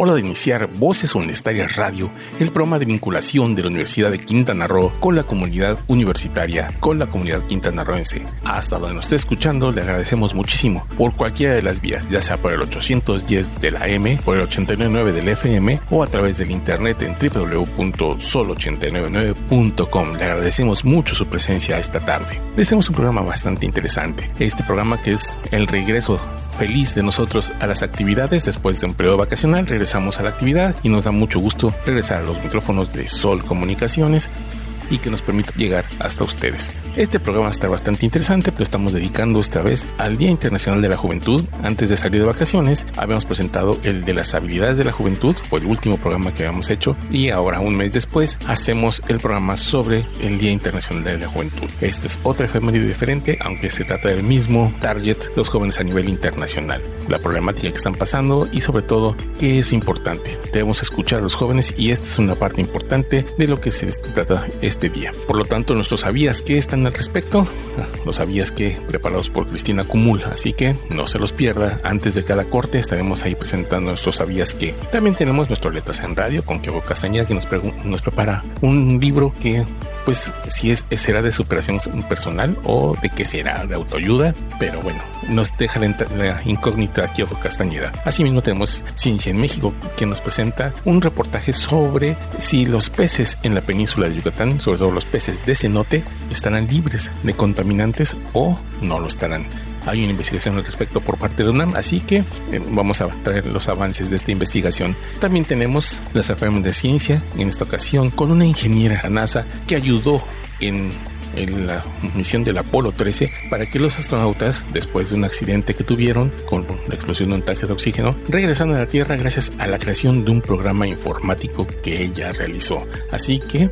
hora de iniciar Voces Universitarias Radio, el programa de vinculación de la Universidad de Quintana Roo con la comunidad universitaria, con la comunidad quintanarroense. Hasta donde nos esté escuchando, le agradecemos muchísimo por cualquiera de las vías, ya sea por el 810 de la M, por el 899 del FM o a través del internet en www.sol899.com. Le agradecemos mucho su presencia esta tarde. Les tenemos un programa bastante interesante. Este programa que es el regreso feliz de nosotros a las actividades después de un periodo vacacional. Regresamos a la actividad y nos da mucho gusto regresar a los micrófonos de Sol Comunicaciones y que nos permita llegar hasta ustedes. Este programa está bastante interesante, pero estamos dedicando esta vez al Día Internacional de la Juventud. Antes de salir de vacaciones, habíamos presentado el de las habilidades de la juventud, fue el último programa que habíamos hecho, y ahora, un mes después, hacemos el programa sobre el Día Internacional de la Juventud. Esta es otra efeméride diferente, aunque se trata del mismo target, los jóvenes a nivel internacional, la problemática que están pasando y sobre todo, qué es importante. Debemos escuchar a los jóvenes y esta es una parte importante de lo que se trata este día. Por lo tanto, nuestros sabías que están al respecto, ah, lo sabías que preparados por Cristina Cumul, así que no se los pierda. Antes de cada corte estaremos ahí presentando nuestros sabías que. También tenemos nuestro Letras en Radio con Kiko Castañeda que nos prepara un libro que pues si es será de superación personal o de qué será de autoayuda, pero bueno, nos deja la, incógnita aquí ojo Castañeda. Asimismo tenemos Ciencia en México que nos presenta un reportaje sobre si los peces en la península de Yucatán, sobre todo los peces de cenote, estarán libres de contaminantes o no lo estarán. Hay una investigación al respecto por parte de UNAM, así que eh, vamos a traer los avances de esta investigación. También tenemos las afirmaciones de ciencia, en esta ocasión con una ingeniera NASA que ayudó en en la misión del Apolo 13 para que los astronautas, después de un accidente que tuvieron con la explosión de un tanque de oxígeno, regresaran a la Tierra gracias a la creación de un programa informático que ella realizó. Así que,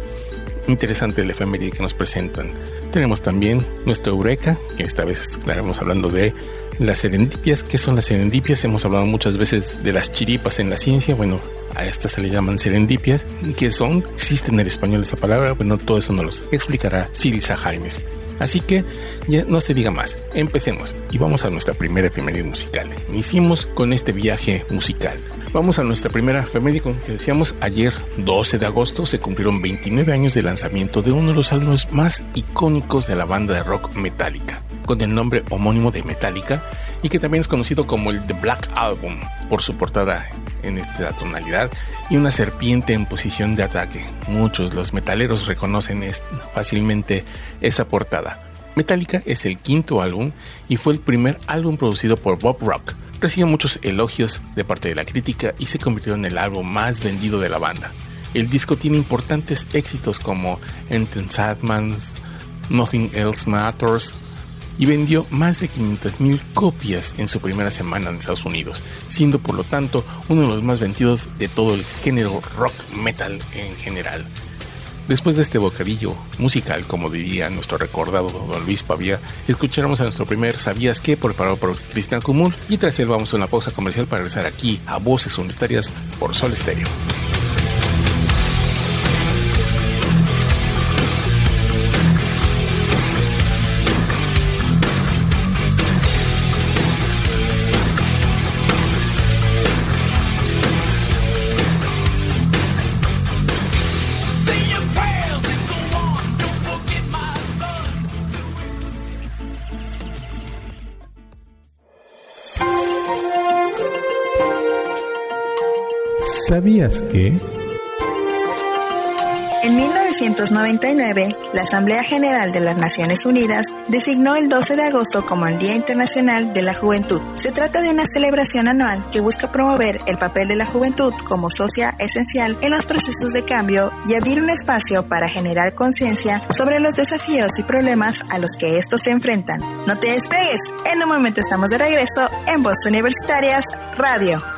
interesante el efeméride que nos presentan. Tenemos también nuestro Eureka, que esta vez estaremos hablando de las serendipias. ¿Qué son las serendipias? Hemos hablado muchas veces de las chiripas en la ciencia. Bueno, a estas se le llaman serendipias. ¿Qué son? ¿Existe en el español esta palabra? Bueno, todo eso nos lo explicará Silisa Jaimes. Así que ya no se diga más, empecemos y vamos a nuestra primera efeméride musical. Iniciemos con este viaje musical. Vamos a nuestra primera efeméride, como decíamos ayer, 12 de agosto, se cumplieron 29 años de lanzamiento de uno de los álbumes más icónicos de la banda de rock Metallica, con el nombre homónimo de Metallica y que también es conocido como el The Black Album por su portada en esta tonalidad y una serpiente en posición de ataque. Muchos los metaleros reconocen fácilmente esa portada. Metallica es el quinto álbum y fue el primer álbum producido por Bob Rock. Recibió muchos elogios de parte de la crítica y se convirtió en el álbum más vendido de la banda. El disco tiene importantes éxitos como Enten Sadmans, Nothing Else Matters, y vendió más de 500.000 copias en su primera semana en Estados Unidos, siendo por lo tanto uno de los más vendidos de todo el género rock metal en general. Después de este bocadillo musical, como diría nuestro recordado don Luis Pavía, escucharemos a nuestro primer ¿Sabías qué? preparado por Cristian Común y tras él vamos a una pausa comercial para regresar aquí a Voces Unitarias por Sol Estéreo. En 1999, la Asamblea General de las Naciones Unidas designó el 12 de agosto como el Día Internacional de la Juventud. Se trata de una celebración anual que busca promover el papel de la juventud como socia esencial en los procesos de cambio y abrir un espacio para generar conciencia sobre los desafíos y problemas a los que estos se enfrentan. No te despegues, en un momento estamos de regreso en Voz Universitarias Radio.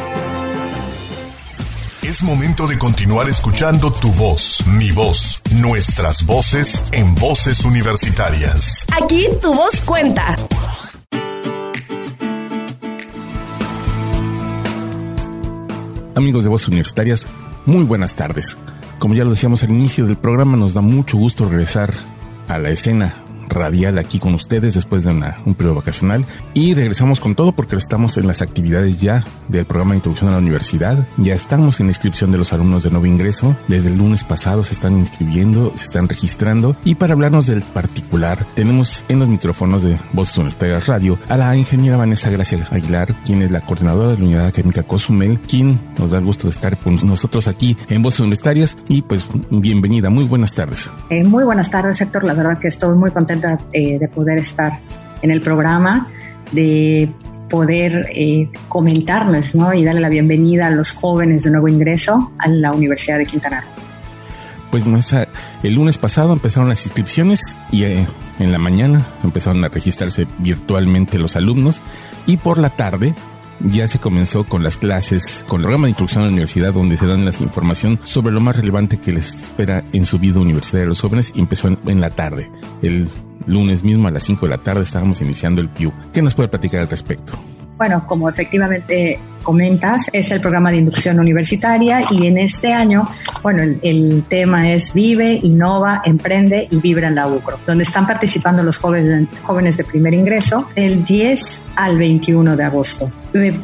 Es momento de continuar escuchando tu voz, mi voz, nuestras voces en voces universitarias. Aquí tu voz cuenta. Amigos de Voces Universitarias, muy buenas tardes. Como ya lo decíamos al inicio del programa, nos da mucho gusto regresar a la escena radial aquí con ustedes después de un periodo vacacional y regresamos con todo porque estamos en las actividades ya del programa de introducción a la universidad. Ya estamos en inscripción de los alumnos de nuevo ingreso. Desde el lunes pasado se están inscribiendo, se están registrando y para hablarnos del particular tenemos en los micrófonos de Voces Universitarias Radio a la ingeniera Vanessa Gracia Aguilar, quien es la coordinadora de la Unidad Académica Cozumel, quien nos da el gusto de estar con nosotros aquí en Voces Universitarias y pues bienvenida, muy buenas tardes. Eh, muy buenas tardes Héctor, la verdad que estoy muy contenta eh, de poder estar en el programa, de poder eh, comentarles ¿no? y darle la bienvenida a los jóvenes de nuevo ingreso a la Universidad de Quintana Roo. Pues el lunes pasado empezaron las inscripciones y eh, en la mañana empezaron a registrarse virtualmente los alumnos y por la tarde ya se comenzó con las clases, con el programa de instrucción a la universidad, donde se dan la información sobre lo más relevante que les espera en su vida universitaria a los jóvenes, y empezó en, la tarde. El lunes mismo a las 5 de la tarde estábamos iniciando el PIU. ¿Qué nos puede platicar al respecto? Bueno, como efectivamente comentas, es el programa de inducción universitaria y en este año, bueno, el, tema es Vive, Innova, Emprende y Vibra en la UCRO, donde están participando los jóvenes, jóvenes de primer ingreso el 10 al 21 de agosto.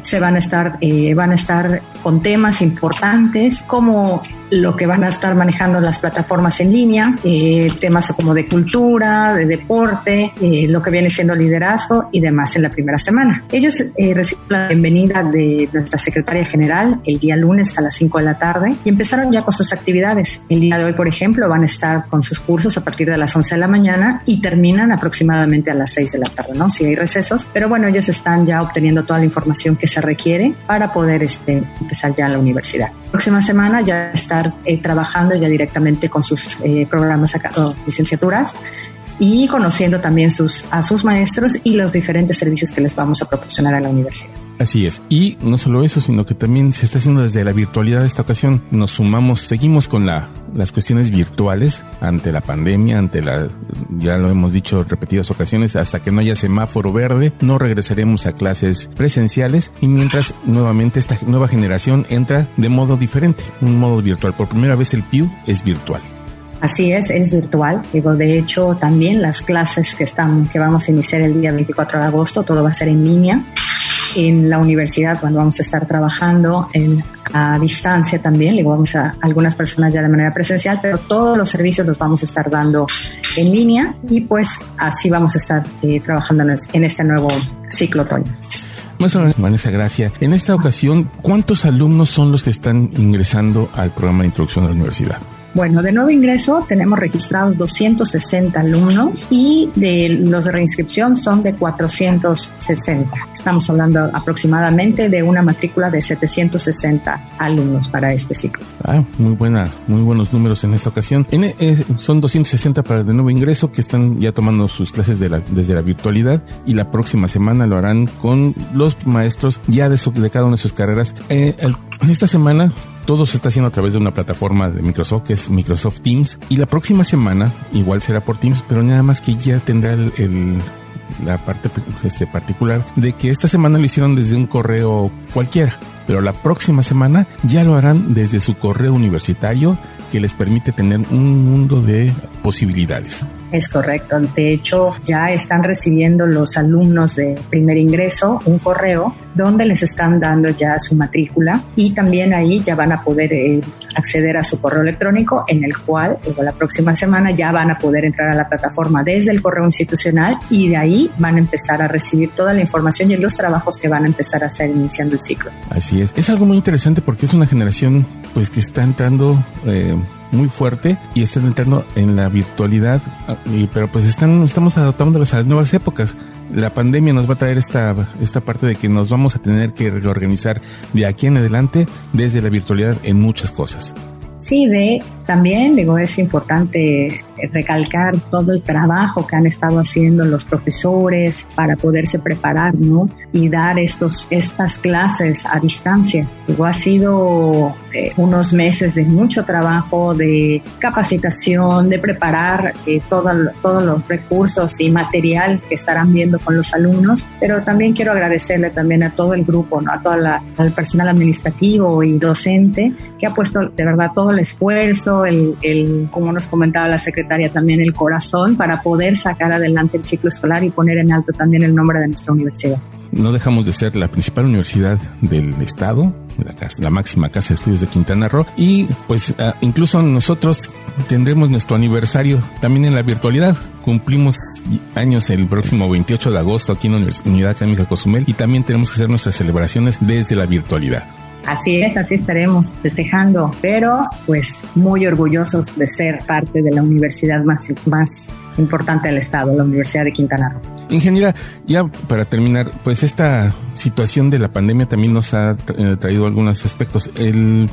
Se van a estar, eh, van a estar con temas importantes como lo que van a estar manejando las plataformas en línea, eh, temas como de cultura, de deporte, eh, lo que viene siendo liderazgo y demás en la primera semana. Ellos eh, reciben la bienvenida de nuestra secretaria general el día lunes a las 5 de la tarde y empezaron ya con sus actividades. El día de hoy, por ejemplo, van a estar con sus cursos a partir de las 11 de la mañana y terminan aproximadamente a las 6 de la tarde, ¿no? Si hay recesos, pero bueno, ellos están ya obteniendo toda la información que se requiere para poder este, empezar ya en la universidad. próxima semana ya está eh, trabajando ya directamente con sus eh, programas o licenciaturas y conociendo también sus, a sus maestros y los diferentes servicios que les vamos a proporcionar a la universidad. Así es. Y no solo eso, sino que también se está haciendo desde la virtualidad de esta ocasión. Nos sumamos, seguimos con la, las cuestiones virtuales ante la pandemia, ante la, ya lo hemos dicho repetidas ocasiones, hasta que no haya semáforo verde, no regresaremos a clases presenciales y mientras nuevamente esta nueva generación entra de modo diferente, un modo virtual. Por primera vez el PIU es virtual. Así es, es virtual. Digo, de hecho, también las clases que están, que vamos a iniciar el día 24 de agosto, todo va a ser en línea. En la universidad, cuando vamos a estar trabajando en, a distancia también, digo, vamos a algunas personas ya de manera presencial, pero todos los servicios los vamos a estar dando en línea y pues así vamos a estar eh, trabajando en este nuevo ciclo otoño. Maestra Vanessa Gracia, en esta ocasión, ¿cuántos alumnos son los que están ingresando al programa de introducción a la universidad? Bueno, de nuevo ingreso tenemos registrados 260 alumnos y de los de reinscripción son de 460. Estamos hablando aproximadamente de una matrícula de 760 alumnos para este ciclo. Ah, muy buena, muy buenos números en esta ocasión. Eh, son 260 para de nuevo ingreso que están ya tomando sus clases desde la virtualidad y la próxima semana lo harán con los maestros ya de, cada una de sus carreras. Eh, esta semana todo se está haciendo a través de una plataforma de Microsoft que es Microsoft Teams y la próxima semana igual será por Teams, pero nada más que ya tendrá el, la parte este, particular de que esta semana lo hicieron desde un correo cualquiera, pero la próxima semana ya lo harán desde su correo universitario que les permite tener un mundo de posibilidades. Es correcto. De hecho, ya están recibiendo los alumnos de primer ingreso un correo donde les están dando ya su matrícula y también ahí ya van a poder eh, acceder a su correo electrónico en el cual luego la próxima semana ya van a poder entrar a la plataforma desde el correo institucional y de ahí van a empezar a recibir toda la información y los trabajos que van a empezar a hacer iniciando el ciclo. Así es. Es algo muy interesante porque es una generación pues que está entrando eh, muy fuerte y están entrando en la virtualidad, ah, pero pues están, estamos adaptándolos a las nuevas épocas. La pandemia nos va a traer esta, esta parte de que nos vamos a tener que reorganizar de aquí en adelante desde la virtualidad en muchas cosas. Sí, de también, digo, es importante recalcar todo el trabajo que han estado haciendo los profesores para poderse preparar, ¿no? Y dar estos, estas clases a distancia. Digo, ha sido eh, unos meses de mucho trabajo, de capacitación, de preparar eh, todos los recursos y material que estarán viendo con los alumnos, pero también quiero agradecerle también a todo el grupo, ¿no? A todo el personal administrativo y docente que ha puesto de verdad todo el esfuerzo, el, como nos comentaba la secretaria, también el corazón para poder sacar adelante el ciclo escolar y poner en alto también el nombre de nuestra universidad. No dejamos de ser la principal universidad del estado, la, la máxima casa de estudios de Quintana Roo y pues ah, incluso nosotros tendremos nuestro aniversario también en la virtualidad. Cumplimos años el próximo 28 de agosto aquí en la Universidad Académica Cozumel y también tenemos que hacer nuestras celebraciones desde la virtualidad. Así es, así estaremos festejando, pero pues muy orgullosos de ser parte de la universidad más, más importante del estado, la Universidad de Quintana Roo. Ingeniera, ya para terminar, pues esta situación de la pandemia también nos ha eh, traído algunos aspectos. El,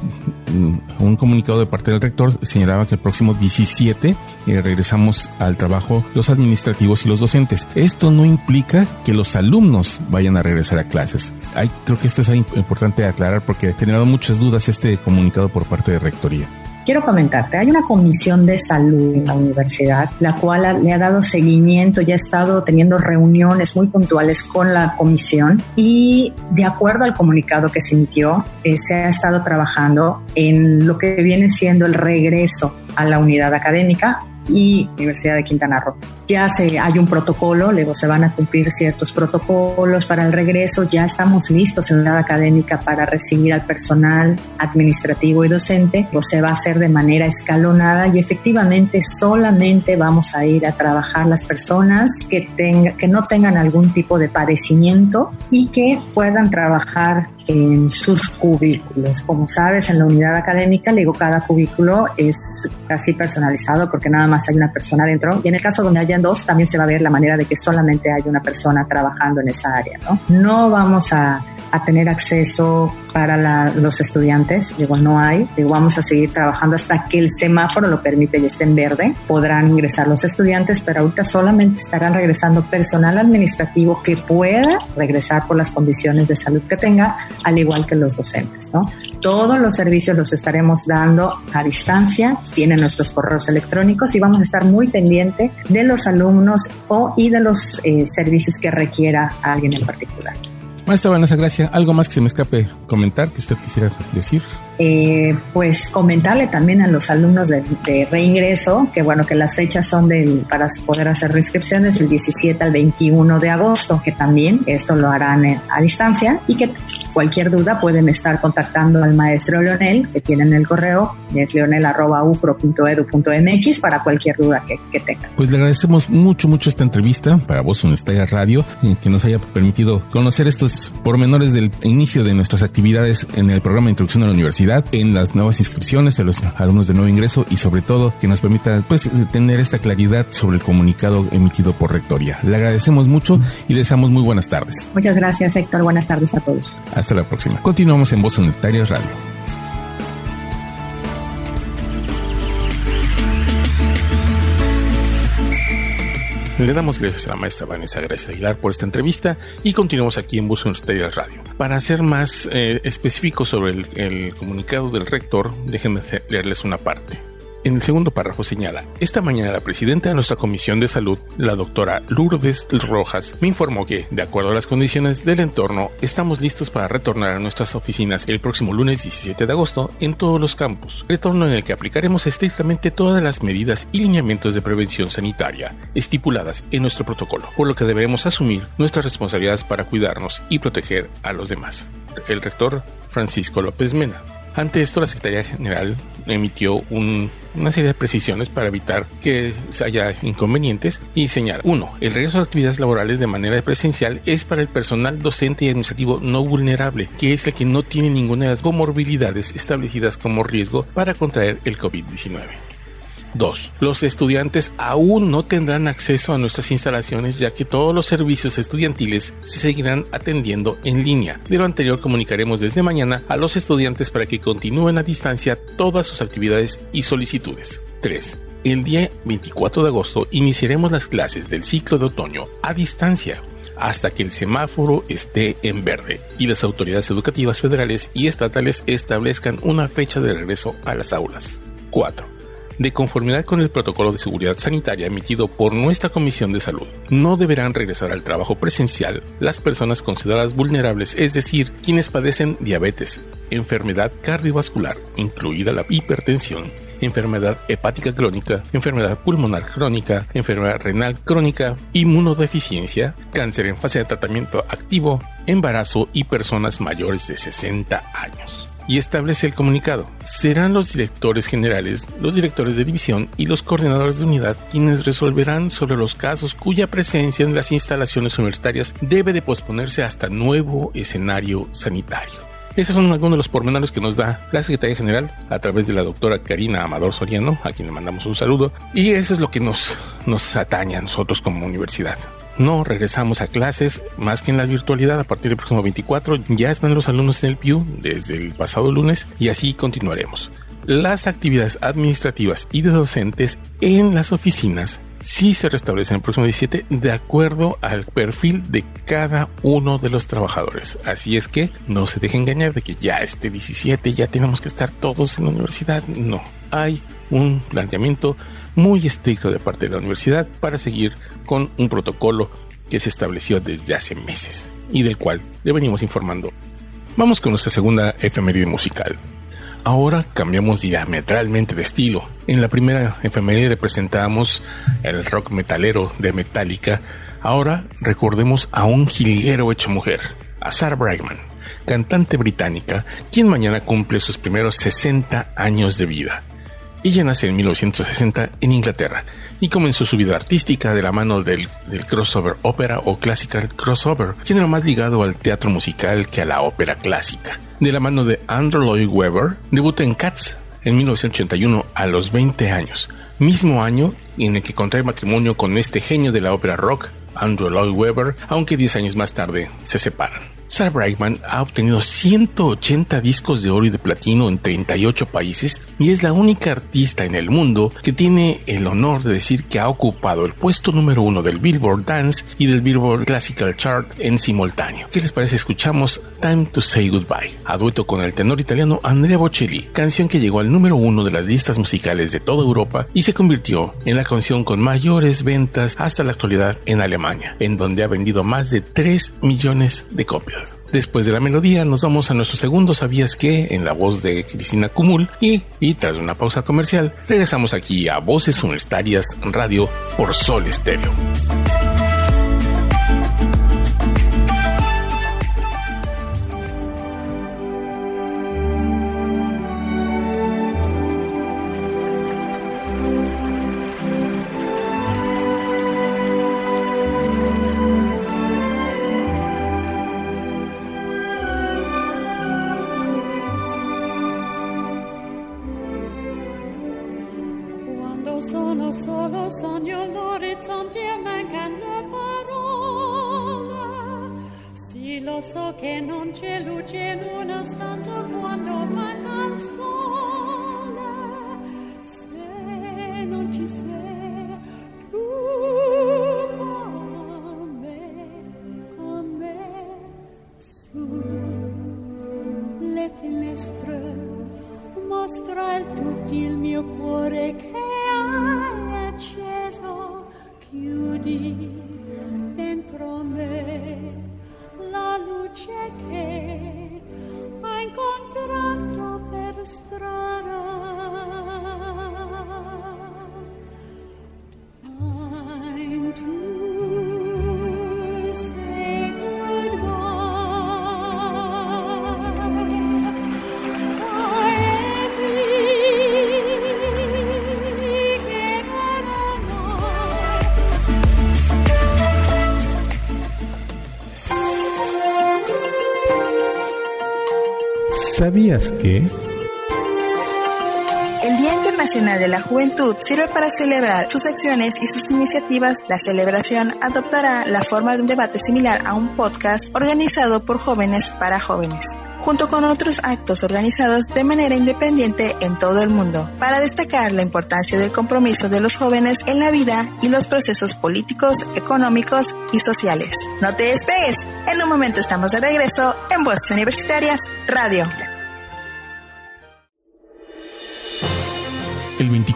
mm, un comunicado de parte del rector señalaba que el próximo 17 eh, regresamos al trabajo los administrativos y los docentes. Esto no implica que los alumnos vayan a regresar a clases. Hay, creo que esto es importante aclarar porque ha generado muchas dudas este comunicado por parte de Rectoría. Quiero comentarte, hay una comisión de salud en la universidad, la cual le ha dado seguimiento y ha estado teniendo reuniones muy puntuales con la comisión y de acuerdo al comunicado que se emitió, eh, se ha estado trabajando en lo que viene siendo el regreso a la unidad académica y Universidad de Quintana Roo. Ya se, hay un protocolo, luego se van a cumplir ciertos protocolos para el regreso, ya estamos listos en la académica para recibir al personal administrativo y docente, o se va a hacer de manera escalonada y efectivamente solamente vamos a ir a trabajar las personas que, tenga, que no tengan algún tipo de padecimiento y que puedan trabajar en sus cubículos. Como sabes, en la unidad académica, le digo, cada cubículo es casi personalizado porque nada más hay una persona dentro. Y en el caso donde hayan dos, también se va a ver la manera de que solamente hay una persona trabajando en esa área. No, no vamos a a tener acceso para los estudiantes. Digo, no hay. Digo, vamos a seguir trabajando hasta que el semáforo lo permite y esté en verde. Podrán ingresar los estudiantes, pero ahorita solamente estarán regresando personal administrativo que pueda regresar por las condiciones de salud que tenga, al igual que los docentes, ¿no? Todos los servicios los estaremos dando a distancia, tienen nuestros correos electrónicos y vamos a estar muy pendiente de los alumnos o y de los eh, servicios que requiera alguien en particular. Maestra Vanessa Gracia, ¿algo más que se me escape comentar que usted quisiera decir? Eh, pues comentarle también a los alumnos de, reingreso que bueno que las fechas son del, para poder hacer reinscripciones del 17 al 21 de agosto que también esto lo harán a distancia y que cualquier duda pueden estar contactando al maestro Leonel que tienen el correo es leonel.upro.edu.mx para cualquier duda que, que tengan. Pues le agradecemos mucho mucho esta entrevista para vos Estalla Radio eh, que nos haya permitido conocer estos pormenores del inicio de nuestras actividades en el programa de introducción a la universidad en las nuevas inscripciones de los alumnos de nuevo ingreso y sobre todo que nos permita pues tener esta claridad sobre el comunicado emitido por Rectoría. Le agradecemos mucho y deseamos muy buenas tardes. Muchas gracias Héctor, buenas tardes a todos. Hasta la próxima. Continuamos en Voz Universitaria Radio. Le damos gracias a la maestra Vanessa Gracia Aguilar por esta entrevista y continuamos aquí en Bus Universitaria Radio. Para ser más eh, específico sobre el, el comunicado del rector, déjenme leerles una parte. En el segundo párrafo señala, esta mañana la presidenta de nuestra Comisión de Salud, la doctora Lourdes Rojas, me informó que, de acuerdo a las condiciones del entorno, estamos listos para retornar a nuestras oficinas el próximo lunes 17 de agosto en todos los campus, retorno en el que aplicaremos estrictamente todas las medidas y lineamientos de prevención sanitaria estipuladas en nuestro protocolo, por lo que debemos asumir nuestras responsabilidades para cuidarnos y proteger a los demás. El rector Francisco López Mena. Ante esto, la Secretaría General emitió una serie de precisiones para evitar que haya inconvenientes y señala, uno, el regreso a actividades laborales de manera presencial es para el personal docente y administrativo no vulnerable, que es el que no tiene ninguna de las comorbilidades establecidas como riesgo para contraer el COVID-19. 2. Los estudiantes aún no tendrán acceso a nuestras instalaciones ya que todos los servicios estudiantiles se seguirán atendiendo en línea. De lo anterior comunicaremos desde mañana a los estudiantes para que continúen a distancia todas sus actividades y solicitudes. 3. El día 24 de agosto iniciaremos las clases del ciclo de otoño a distancia hasta que el semáforo esté en verde y las autoridades educativas federales y estatales establezcan una fecha de regreso a las aulas. 4 de conformidad con el protocolo de seguridad sanitaria emitido por nuestra Comisión de Salud. No deberán regresar al trabajo presencial las personas consideradas vulnerables, es decir, quienes padecen diabetes, enfermedad cardiovascular, incluida la hipertensión, enfermedad hepática crónica, enfermedad pulmonar crónica, enfermedad renal crónica, inmunodeficiencia, cáncer en fase de tratamiento activo, embarazo y personas mayores de 60 años y establece el comunicado. Serán los directores generales, los directores de división y los coordinadores de unidad quienes resolverán sobre los casos cuya presencia en las instalaciones universitarias debe de posponerse hasta nuevo escenario sanitario. Esos son algunos de los pormenores que nos da la Secretaría General a través de la doctora Karina Amador Soriano, a quien le mandamos un saludo, y eso es lo que nos, nos atañe a nosotros como universidad. No regresamos a clases más que en la virtualidad a partir del próximo 24. Ya están los alumnos en el PIU desde el pasado lunes y así continuaremos. Las actividades administrativas y de docentes en las oficinas sí se restablecen el próximo 17 de acuerdo al perfil de cada uno de los trabajadores. Así es que no se deje engañar de que ya este 17 ya tenemos que estar todos en la universidad. No, hay un planteamiento muy estricto de parte de la universidad para seguir con un protocolo que se estableció desde hace meses y del cual le venimos informando. Vamos con nuestra segunda efeméride musical. Ahora cambiamos diametralmente de estilo. En la primera efeméride presentamos el rock metalero de Metallica. Ahora recordemos a un jilguero hecho mujer, a Sarah Brightman, cantante británica, quien mañana cumple sus primeros 60 años de vida. Ella nace en 1960 en Inglaterra y comenzó su vida artística de la mano del, crossover ópera o classical crossover, género más ligado al teatro musical que a la ópera clásica. De la mano de Andrew Lloyd Webber, debutó en Cats en 1981 a los 20 años, mismo año en el que contrae matrimonio con este genio de la ópera rock, Andrew Lloyd Webber, aunque 10 años más tarde se separan. Sarah Brightman ha obtenido 180 discos de oro y de platino en 38 países y es la única artista en el mundo que tiene el honor de decir que ha ocupado el puesto número uno del Billboard Dance y del Billboard Classical Chart en simultáneo. ¿Qué les parece? Escuchamos Time to Say Goodbye, a dueto con el tenor italiano Andrea Bocelli, canción que llegó al número uno de las listas musicales de toda Europa y se convirtió en la canción con mayores ventas hasta la actualidad en Alemania, en donde ha vendido más de 3 millones de copias. Después de la melodía nos vamos a nuestro segundo ¿Sabías qué? en la voz de Cristina Cumul y, y tras una pausa comercial regresamos aquí a Voces Universitarias Radio por Sol Estéreo. sono solo sogno l'orizzonte e mancano parole. Sì, lo so che non c'è luce in una stanza quando manca il sole. ¿Sabías que? El Día Internacional de la Juventud sirve para celebrar sus acciones y sus iniciativas. La celebración adoptará la forma de un debate similar a un podcast organizado por jóvenes para jóvenes junto con otros actos organizados de manera independiente en todo el mundo, para destacar la importancia del compromiso de los jóvenes en la vida y los procesos políticos, económicos y sociales. No te despegues, en un momento estamos de regreso en Voces Universitarias Radio.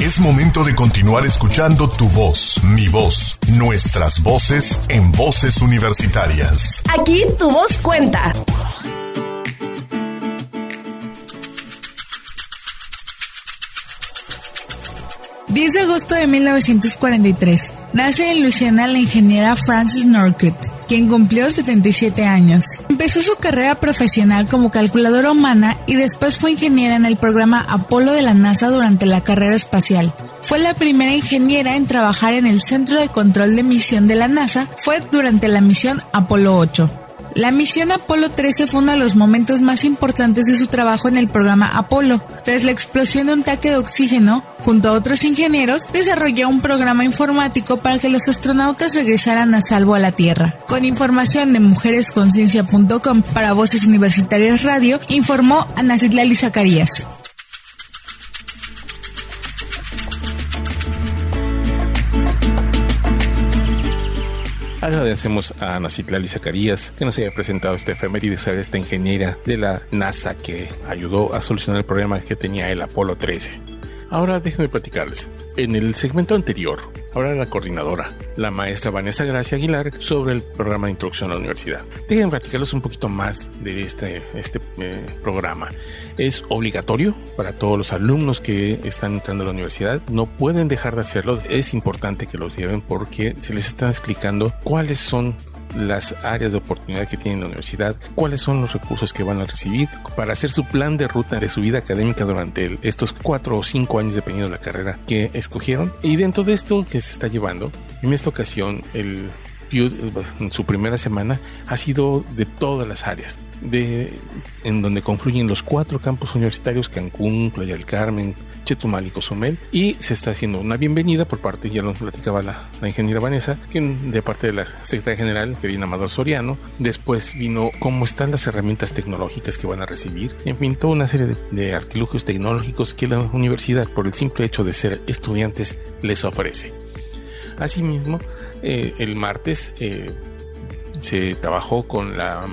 Es momento de continuar escuchando tu voz, mi voz, nuestras voces en voces universitarias. Aquí tu voz cuenta. 10 de agosto de 1943. Nace en Luisiana la ingeniera Frances Norcutt, quien cumplió 77 años. Empezó su carrera profesional como calculadora humana y después fue ingeniera en el programa Apolo de la NASA durante la carrera espacial. Fue la primera ingeniera en trabajar en el Centro de Control de Misión de la NASA, fue durante la misión Apolo 8. La misión Apolo 13 fue uno de los momentos más importantes de su trabajo en el programa Apolo. Tras la explosión de un tanque de oxígeno, junto a otros ingenieros, desarrolló un programa informático para que los astronautas regresaran a salvo a la Tierra. Con información de mujeresconciencia.com para Voces Universitarias Radio, informó Ana Citlali Zacarías. Agradecemos a Ana Citlali Zacarías que nos haya presentado este efeméride de esta ingeniera de la NASA que ayudó a solucionar el problema que tenía el Apolo 13. Ahora déjenme platicarles. En el segmento anterior, ahora la coordinadora, la maestra Vanessa Gracia Aguilar, sobre el programa de introducción a la universidad. Déjenme platicarles un poquito más de este, este eh, programa. Es obligatorio para todos los alumnos que están entrando a la universidad. No pueden dejar de hacerlo. Es importante que los lleven porque se les está explicando cuáles son las áreas de oportunidad que tiene la universidad, cuáles son los recursos que van a recibir para hacer su plan de ruta de su vida académica durante estos cuatro o cinco años dependiendo de la carrera que escogieron. Y dentro de esto que se está llevando, en esta ocasión el en su primera semana ha sido de todas las áreas, de, en donde confluyen los cuatro campos universitarios, Cancún, Playa del Carmen, Chetumal y Cozumel y se está haciendo una bienvenida por parte, ya lo platicaba la, ingeniera Vanessa, que de parte de la secretaria general, Karina Amador Soriano, después vino cómo están las herramientas tecnológicas que van a recibir, en fin, toda una serie de, de artilugios tecnológicos que la universidad, por el simple hecho de ser estudiantes, les ofrece. Asimismo, eh, el martes eh, se trabajó con la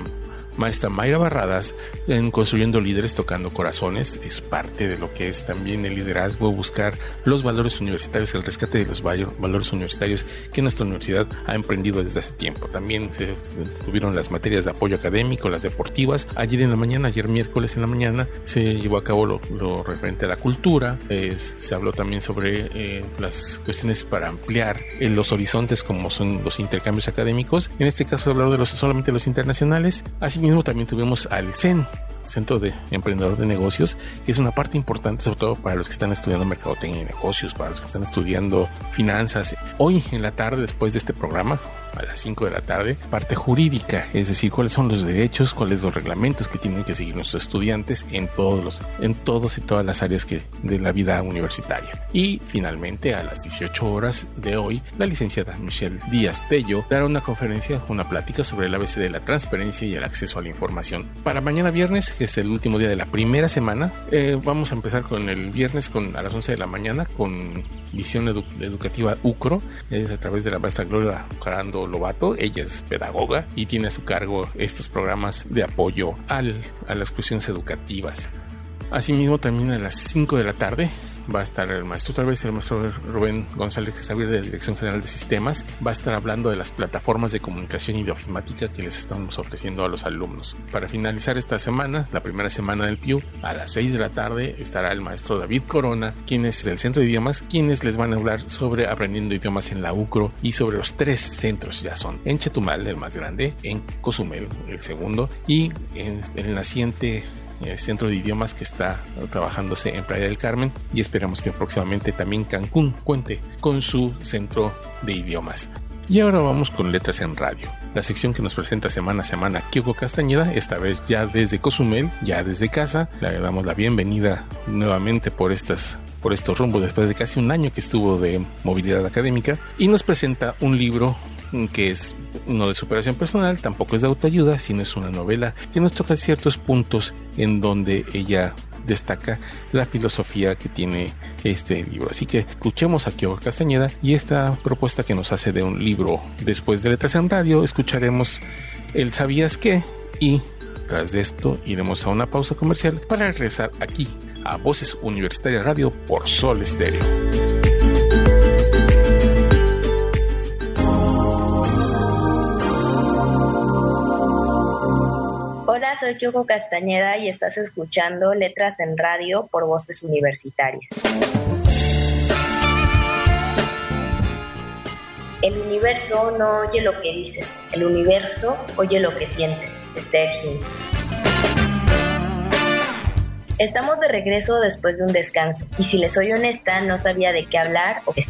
maestra Mayra Barradas en Construyendo Líderes Tocando Corazones. Es parte de lo que es también el liderazgo, buscar los valores universitarios, el rescate de los valores universitarios que nuestra universidad ha emprendido desde hace tiempo. También se tuvieron las materias de apoyo académico, las deportivas. Ayer en la mañana, ayer miércoles en la mañana, se llevó a cabo lo, referente a la cultura. se habló también sobre eh, las cuestiones para ampliar en los horizontes como son los intercambios académicos. En este caso, habló de los, solamente los internacionales. Así mismo también tuvimos al CEN, Centro de Emprendedor de Negocios, que es una parte importante, sobre todo para los que están estudiando mercadotecnia y negocios, para los que están estudiando finanzas. Hoy en la tarde, después de este programa, a las 5 de la tarde, parte jurídica, es decir, cuáles son los derechos, cuáles los reglamentos que tienen que seguir nuestros estudiantes en todos los, en todos y todas las áreas que, de la vida universitaria. Y finalmente, a las 18 horas de hoy, la licenciada Michelle Díaz Tello dará una conferencia, una plática sobre el ABC de la transparencia y el acceso a la información. Para mañana viernes, que es el último día de la primera semana, eh, vamos a empezar con el viernes con, a las 11 de la mañana con visión educativa UCRO, es a través de la maestra Gloria Carando Lobato, ella es pedagoga y tiene a su cargo estos programas de apoyo al, a las cuestiones educativas. Asimismo, también a las 5 de la tarde va a estar el maestro, tal vez el maestro Rubén González Xavier de la Dirección General de Sistemas, va a estar hablando de las plataformas de comunicación y de ofimática que les estamos ofreciendo a los alumnos. Para finalizar esta semana, la primera semana del PIU, a las 6 de la tarde estará el maestro David Corona, quien es del Centro de Idiomas, quienes les van a hablar sobre aprendiendo idiomas en la UCRO y sobre los tres centros ya son en Chetumal, el más grande, en Cozumel, el segundo, y en el naciente el centro de idiomas que está trabajándose en Playa del Carmen y esperamos que próximamente también Cancún cuente con su centro de idiomas. Y ahora vamos con Letras en Radio, la sección que nos presenta semana a semana Kyoko Castañeda, esta vez ya desde Cozumel, ya desde casa. Le damos la bienvenida nuevamente por estas por estos rumbos después de casi un año que estuvo de movilidad académica y nos presenta un libro que es no de superación personal, tampoco es de autoayuda, sino es una novela que nos toca ciertos puntos en donde ella destaca la filosofía que tiene este libro. Así que escuchemos a Kio Castañeda y esta propuesta que nos hace de un libro después de Letras en Radio, escucharemos el ¿Sabías qué? Y tras de esto iremos a una pausa comercial para regresar aquí a Voces Universitarias Radio por Sol Estéreo. Soy Choco Castañeda y estás escuchando Letras en Radio por Voces Universitarias. El universo no oye lo que dices, el universo oye lo que sientes. Esther Estamos de regreso después de un descanso y si les soy honesta no sabía de qué hablar o qué.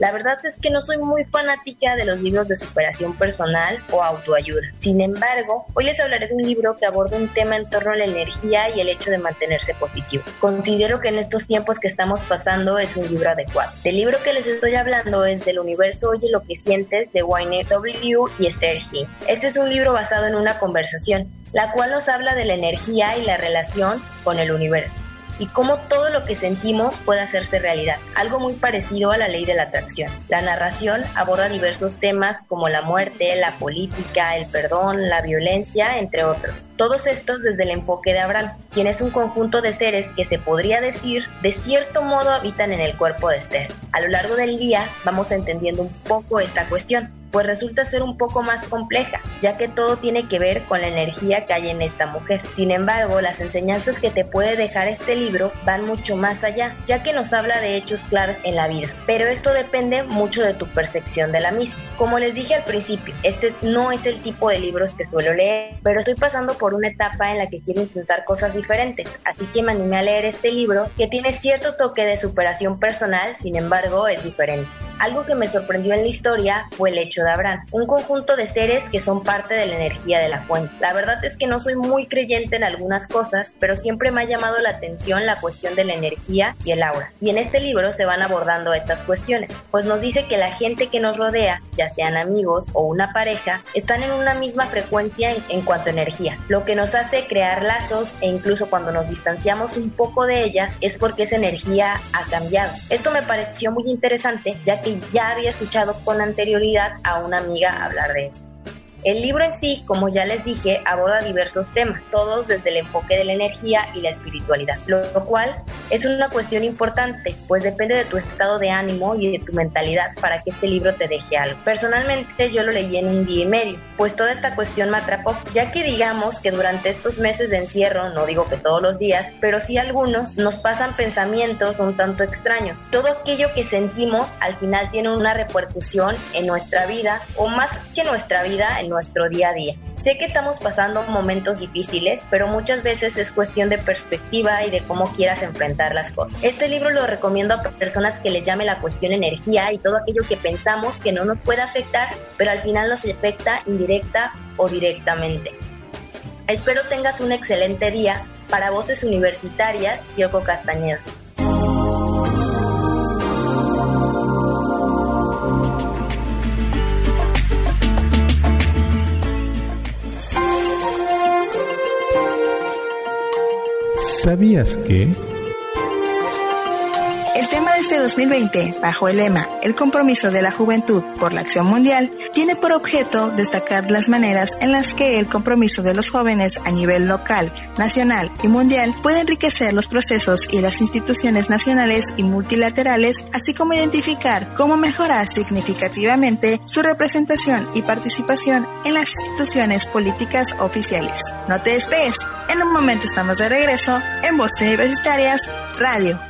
La verdad es que no soy muy fanática de los libros de superación personal o autoayuda. Sin embargo, hoy les hablaré de un libro que aborda un tema en torno a la energía y el hecho de mantenerse positivo. Considero que en estos tiempos que estamos pasando es un libro adecuado. El libro que les estoy hablando es del universo Oye lo que sientes de Wayne W. y Esther G. Este es un libro basado en una conversación, la cual nos habla de la energía y la relación con el universo y cómo todo lo que sentimos puede hacerse realidad, algo muy parecido a la ley de la atracción. La narración aborda diversos temas como la muerte, la política, el perdón, la violencia, entre otros. Todos estos desde el enfoque de Abraham, quien es un conjunto de seres que se podría decir de cierto modo habitan en el cuerpo de Esther. A lo largo del día vamos entendiendo un poco esta cuestión pues resulta ser un poco más compleja, ya que todo tiene que ver con la energía que hay en esta mujer. Sin embargo, las enseñanzas que te puede dejar este libro van mucho más allá, ya que nos habla de hechos claros en la vida. Pero esto depende mucho de tu percepción de la misma. Como les dije al principio, este no es el tipo de libros que suelo leer, pero estoy pasando por una etapa en la que quiero intentar cosas diferentes, así que me animé a leer este libro que tiene cierto toque de superación personal, sin embargo es diferente. Algo que me sorprendió en la historia fue el hecho de Abraham, un conjunto de seres que son parte de la energía de la fuente. La verdad es que no soy muy creyente en algunas cosas, pero siempre me ha llamado la atención la cuestión de la energía y el aura. Y en este libro se van abordando estas cuestiones, pues nos dice que la gente que nos rodea, ya sean amigos o una pareja, están en una misma frecuencia en, cuanto a energía, lo que nos hace crear lazos e incluso cuando nos distanciamos un poco de ellas es porque esa energía ha cambiado. Esto me pareció muy interesante ya que ya había escuchado con anterioridad a una amiga hablar de esto. El libro en sí, como ya les dije, aborda diversos temas, todos desde el enfoque de la energía y la espiritualidad, lo cual es una cuestión importante, pues depende de tu estado de ánimo y de tu mentalidad para que este libro te deje algo. Personalmente yo lo leí en un día y medio, pues toda esta cuestión me atrapó, ya que digamos que durante estos meses de encierro, no digo que todos los días, pero sí algunos, nos pasan pensamientos un tanto extraños. Todo aquello que sentimos al final tiene una repercusión en nuestra vida, o más que nuestra vida, en nuestro día a día. Sé que estamos pasando momentos difíciles, pero muchas veces es cuestión de perspectiva y de cómo quieras enfrentar las cosas. Este libro lo recomiendo a personas que les llame la cuestión energía y todo aquello que pensamos que no nos puede afectar, pero al final nos afecta indirecta o directamente. Espero tengas un excelente día. Para Voces Universitarias, Yoko Castañeda. ¿Sabías que? El tema este 2020, bajo el lema El compromiso de la juventud por la acción mundial, tiene por objeto destacar las maneras en las que el compromiso de los jóvenes a nivel local, nacional y mundial puede enriquecer los procesos y las instituciones nacionales y multilaterales, así como identificar cómo mejorar significativamente su representación y participación en las instituciones políticas oficiales. No te despegues, en un momento estamos de regreso en Voces Universitarias Radio.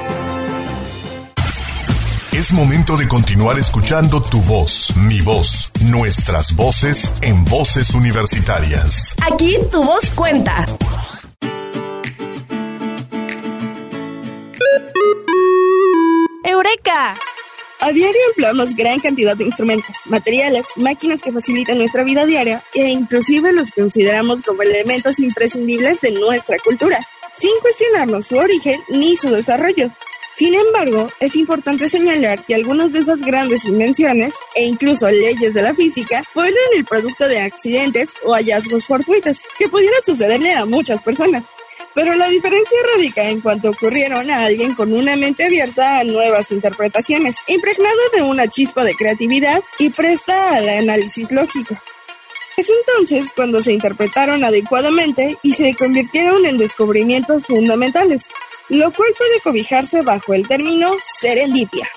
Es momento de continuar escuchando tu voz, mi voz, nuestras voces en voces universitarias. Aquí tu voz cuenta. ¡Eureka! A diario empleamos gran cantidad de instrumentos, materiales, máquinas que facilitan nuestra vida diaria e inclusive los consideramos como elementos imprescindibles de nuestra cultura, sin cuestionarnos su origen ni su desarrollo. Sin embargo, es importante señalar que algunas de esas grandes invenciones e incluso leyes de la física fueron el producto de accidentes o hallazgos fortuitos que pudieran sucederle a muchas personas. Pero la diferencia radica en cuanto ocurrieron a alguien con una mente abierta a nuevas interpretaciones, impregnado de una chispa de creatividad y presta al análisis lógico. Es entonces cuando se interpretaron adecuadamente y se convirtieron en descubrimientos fundamentales, lo cual puede cobijarse bajo el término serendipia.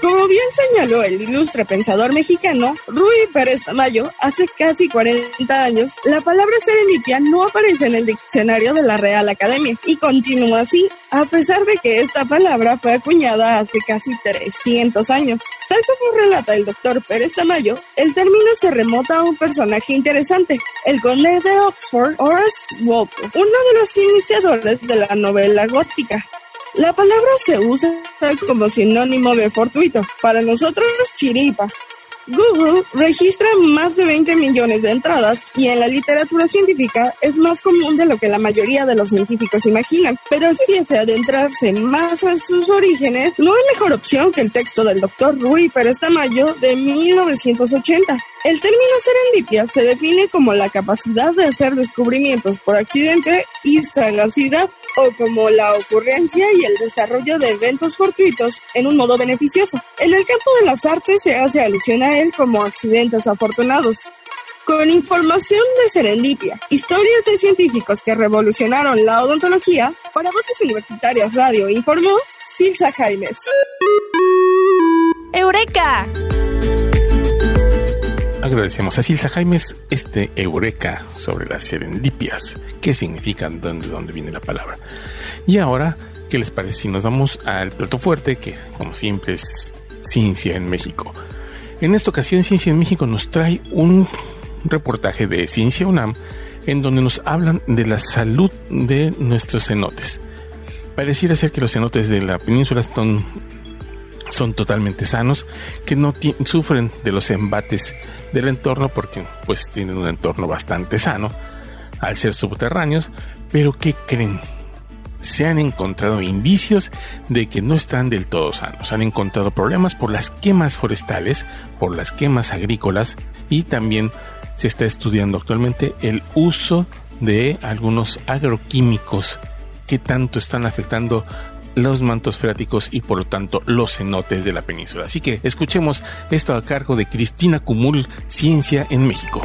Como bien señaló el ilustre pensador mexicano Rui Pérez Tamayo hace casi 40 años, la palabra serendipia no aparece en el diccionario de la Real Academia y continúa así, a pesar de que esta palabra fue acuñada hace casi 300 años. Tal como relata el doctor Pérez Tamayo, el término se remota a un personaje interesante, el conde de Oxford, Horace Walpole, uno de los iniciadores de la novela gótica. La palabra se usa como sinónimo de fortuito. Para nosotros, chiripa. Google registra más de 20 millones de entradas y en la literatura científica es más común de lo que la mayoría de los científicos imaginan. Pero si desea adentrarse más a sus orígenes, no hay mejor opción que el texto del doctor Rui Pérez Tamayo de 1980. El término serendipia se define como la capacidad de hacer descubrimientos por accidente y sagacidad o como la ocurrencia y el desarrollo de eventos fortuitos en un modo beneficioso. En el campo de las artes se hace alusión a él como accidentes afortunados. Con información de Serendipia, historias de científicos que revolucionaron la odontología, para Voces Universitarias Radio informó Silsa Jaimes. ¡Eureka! Agradecemos a Silsa Jaimes este eureka sobre las serendipias. ¿Qué significan? ¿Dónde, ¿Dónde viene la palabra? Y ahora, ¿qué les parece si nos vamos al plato fuerte, que como siempre es Ciencia en México? En esta ocasión, Ciencia en México nos trae un reportaje de Ciencia UNAM en donde nos hablan de la salud de nuestros cenotes. Pareciera ser que los cenotes de la península están son totalmente sanos, que no sufren de los embates del entorno porque pues tienen un entorno bastante sano al ser subterráneos, pero ¿qué creen? Se han encontrado indicios de que no están del todo sanos. Han encontrado problemas por las quemas forestales, por las quemas agrícolas y también se está estudiando actualmente el uso de algunos agroquímicos que tanto están afectando los mantos freáticos y por lo tanto los cenotes de la península. Así que escuchemos esto a cargo de Cristina Cumul, Ciencia en México.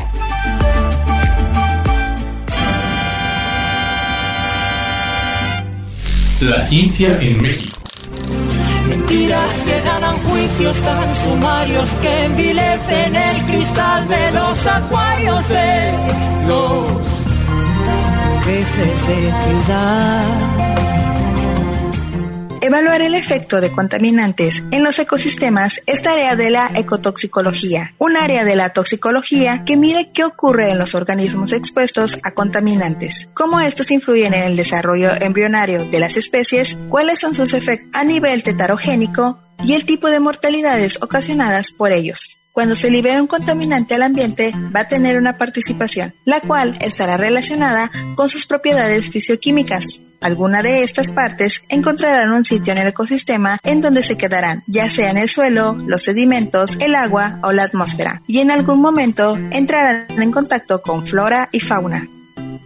La ciencia en México. Mentiras que ganan juicios tan sumarios que envilecen el cristal de los acuarios de los peces de ciudad. Evaluar el efecto de contaminantes en los ecosistemas es tarea de la ecotoxicología, un área de la toxicología que mide qué ocurre en los organismos expuestos a contaminantes, cómo estos influyen en el desarrollo embrionario de las especies, cuáles son sus efectos a nivel tetarogénico, y el tipo de mortalidades ocasionadas por ellos. Cuando se libera un contaminante al ambiente, va a tener una participación, la cual estará relacionada con sus propiedades fisioquímicas. Alguna de estas partes encontrarán un sitio en el ecosistema en donde se quedarán, ya sea en el suelo, los sedimentos, el agua o la atmósfera, y en algún momento entrarán en contacto con flora y fauna.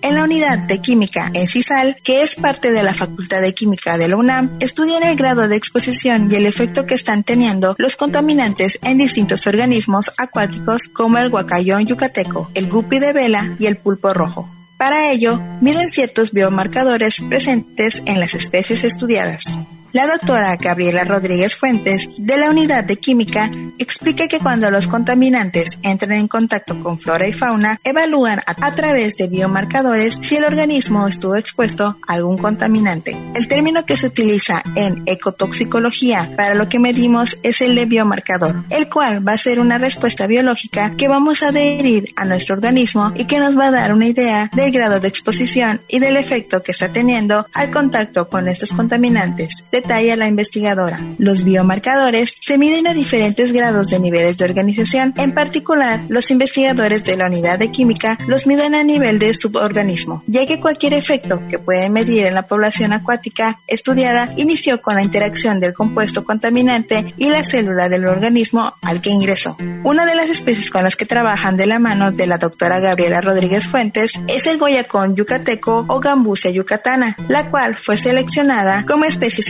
En la unidad de química en CISAL, que es parte de la Facultad de Química de la UNAM, estudian el grado de exposición y el efecto que están teniendo los contaminantes en distintos organismos acuáticos como el guacayón yucateco, el guppy de vela y el pulpo rojo. Para ello, miden ciertos biomarcadores presentes en las especies estudiadas. La doctora Gabriela Rodríguez Fuentes, de la Unidad de Química, explica que cuando los contaminantes entran en contacto con flora y fauna, evalúan a, través de biomarcadores si el organismo estuvo expuesto a algún contaminante. El término que se utiliza en ecotoxicología para lo que medimos es el de biomarcador, el cual va a ser una respuesta biológica que vamos a adherir a nuestro organismo y que nos va a dar una idea del grado de exposición y del efecto que está teniendo al contacto con estos contaminantes detalla la investigadora. Los biomarcadores se miden a diferentes grados de niveles de organización. En particular, los investigadores de la unidad de química los miden a nivel de suborganismo, ya que cualquier efecto que pueden medir en la población acuática estudiada inició con la interacción del compuesto contaminante y la célula del organismo al que ingresó. Una de las especies con las que trabajan de la mano de la doctora Gabriela Rodríguez Fuentes es el goyacón yucateco o gambusia yucatana, la cual fue seleccionada como especie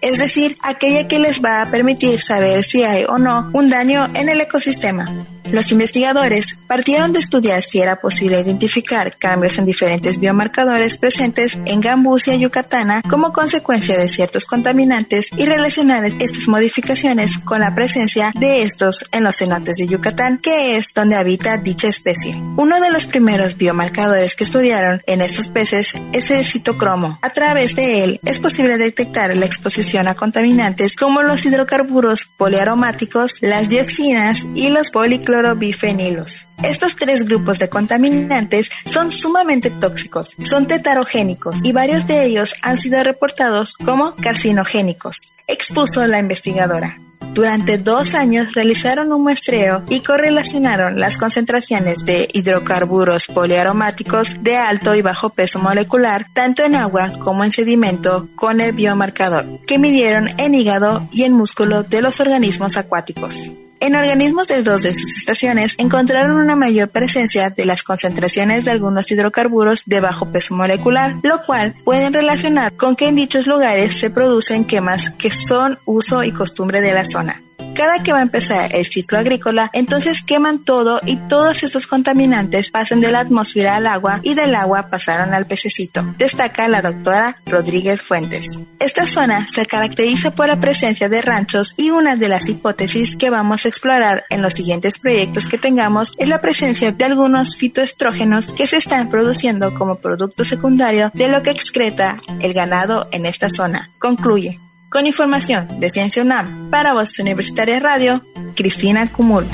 es decir, aquella que les va a permitir saber si hay o no un daño en el ecosistema. Los investigadores partieron de estudiar si era posible identificar cambios en diferentes biomarcadores presentes en Gambusia yucatana como consecuencia de ciertos contaminantes y relacionar estas modificaciones con la presencia de estos en los cenotes de Yucatán, que es donde habita dicha especie. Uno de los primeros biomarcadores que estudiaron en estos peces es el citocromo. A través de él es posible detectar la exposición a contaminantes como los hidrocarburos poliaromáticos, las dioxinas y los policlorobios bifenilos. Estos tres grupos de contaminantes son sumamente tóxicos, son tetarogénicos y varios de ellos han sido reportados como carcinogénicos, expuso la investigadora. Durante dos años realizaron un muestreo y correlacionaron las concentraciones de hidrocarburos poliaromáticos de alto y bajo peso molecular, tanto en agua como en sedimento, con el biomarcador, que midieron en hígado y en músculo de los organismos acuáticos. En organismos de dos de sus estaciones encontraron una mayor presencia de las concentraciones de algunos hidrocarburos de bajo peso molecular, lo cual pueden relacionar con que en dichos lugares se producen quemas que son uso y costumbre de la zona cada que va a empezar el ciclo agrícola, entonces queman todo y todos estos contaminantes pasan de la atmósfera al agua y del agua pasaron al pececito, destaca la doctora Rodríguez Fuentes. Esta zona se caracteriza por la presencia de ranchos y una de las hipótesis que vamos a explorar en los siguientes proyectos que tengamos es la presencia de algunos fitoestrógenos que se están produciendo como producto secundario de lo que excreta el ganado en esta zona. Concluye. Con información de Ciencia UNAM para Voz Universitaria Radio, Cristina Cumul.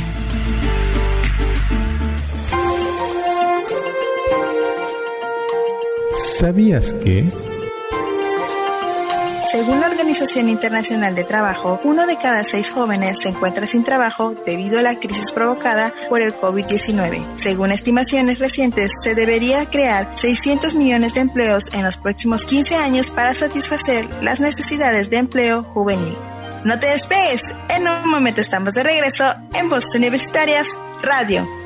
¿Sabías que... Según la Organización Internacional de Trabajo, uno de cada seis jóvenes se encuentra sin trabajo debido a la crisis provocada por el COVID-19. Según estimaciones recientes, se debería crear 600 millones de empleos en los próximos 15 años para satisfacer las necesidades de empleo juvenil. No te despegues, en un momento estamos de regreso en Voces Universitarias Radio.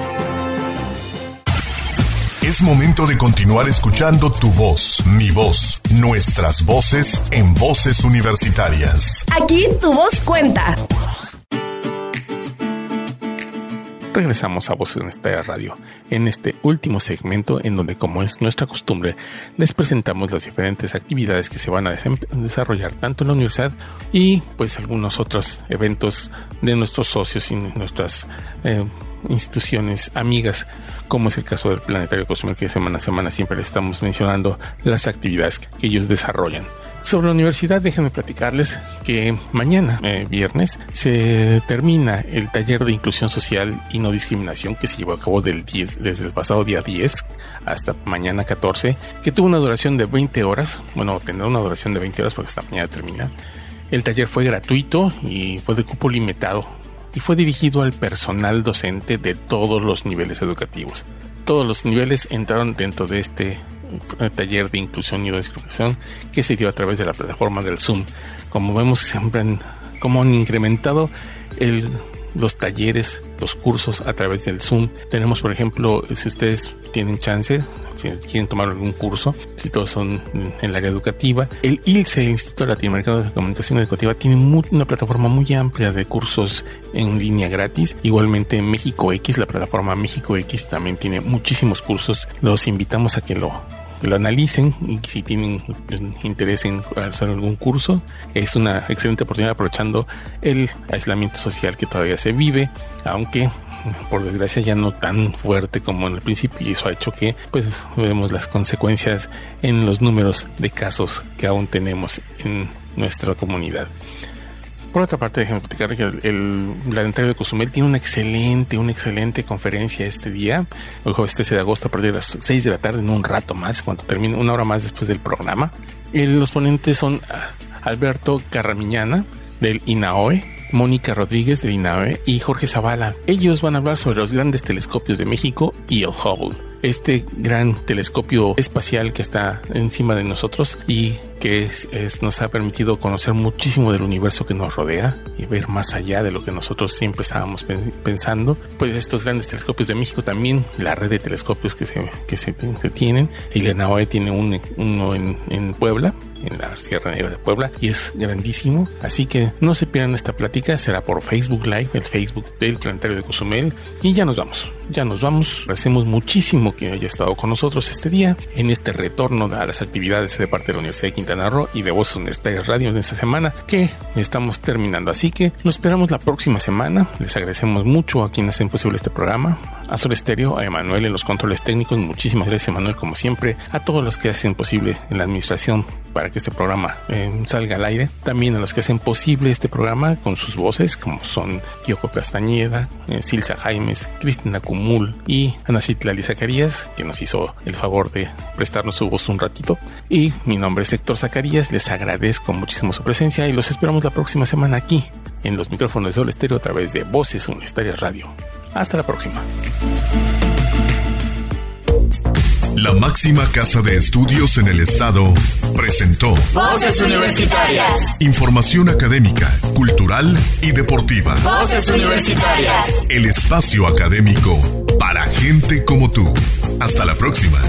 Es momento de continuar escuchando tu voz, mi voz, nuestras voces en voces universitarias. Aquí tu voz cuenta. regresamos a Voces Universitaria Radio, en este último segmento en donde, como es nuestra costumbre, les presentamos las diferentes actividades que se van a desarrollar tanto en la universidad y pues algunos otros eventos de nuestros socios y nuestras eh, instituciones amigas, como es el caso del Planetario Costumbre, que semana a semana siempre le estamos mencionando las actividades que ellos desarrollan. Sobre la universidad, déjenme platicarles que mañana, eh, viernes, se termina el taller de inclusión social y no discriminación que se llevó a cabo del 10, desde el pasado día 10 hasta mañana 14, que tuvo una duración de 20 horas. Bueno, tendrá una duración de 20 horas porque esta mañana termina. El taller fue gratuito y fue de cupo limitado y fue dirigido al personal docente de todos los niveles educativos. Todos los niveles entraron dentro de este taller de inclusión y discriminación que se dio a través de la plataforma del Zoom. Como vemos, siempre como han incrementado el, los talleres, los cursos a través del Zoom. Tenemos, por ejemplo, si ustedes tienen chance, si quieren tomar algún curso, si todos son en el área educativa, el ILCE, el Instituto Latinoamericano de Comunicación Educativa, tiene una plataforma muy amplia de cursos en línea gratis. Igualmente México X, la plataforma México X también tiene muchísimos cursos. Los invitamos a que lo lo analicen y si tienen interés en hacer algún curso, es una excelente oportunidad aprovechando el aislamiento social que todavía se vive, aunque por desgracia ya no tan fuerte como en el principio y eso ha hecho que pues vemos las consecuencias en los números de casos que aún tenemos en nuestra comunidad. Por otra parte, déjenme platicar que el, el planetario de Cozumel tiene una excelente, una excelente conferencia este día, el jueves 13 de agosto a partir de las 6 de la tarde, en un rato más, cuando termine, una hora más después del programa. Y los ponentes son ah, Alberto Carramiñana, del INAOE, Mónica Rodríguez del INAOE y Jorge Zavala. Ellos van a hablar sobre los grandes telescopios de México y el Hubble, este gran telescopio espacial que está encima de nosotros y que nos ha permitido conocer muchísimo del universo que nos rodea y ver más allá de lo que nosotros siempre estábamos pensando. Pues estos grandes telescopios de México también, la red de telescopios que se, que se, tienen, y la NAOE tiene uno en, en Puebla, en la Sierra Negra de Puebla y es grandísimo. Así que no se pierdan esta plática, será por Facebook Live, el Facebook del Planetario de Cozumel. Y ya nos vamos, ya nos vamos. Agradecemos muchísimo que haya estado con nosotros este día en este retorno a las actividades de parte de la Universidad de Quintana Roo y de Voz Universitarias Radio en esta semana que estamos terminando. Así que nos esperamos la próxima semana. Les agradecemos mucho a quienes hacen posible este programa, a Sol Estéreo, a Emanuel en los controles técnicos. Muchísimas gracias, Emanuel, como siempre, a todos los que hacen posible en la administración para que este programa eh, salga al aire. También a los que hacen posible este programa con sus voces, como son Kyoko Castañeda, eh, Silsa Jaimes, Cristina Cumul y Ana Citlali Zacarías, que nos hizo el favor de prestarnos su voz un ratito. Y mi nombre es Héctor Zacarías, les agradezco muchísimo su presencia y los esperamos la próxima semana aquí en los micrófonos de Sol Estéreo a través de Voces Universitarias Radio. Hasta la próxima. La máxima casa de estudios en el estado presentó Voces Universitarias. Información académica, cultural y deportiva. Voces Universitarias. El espacio académico para gente como tú. Hasta la próxima.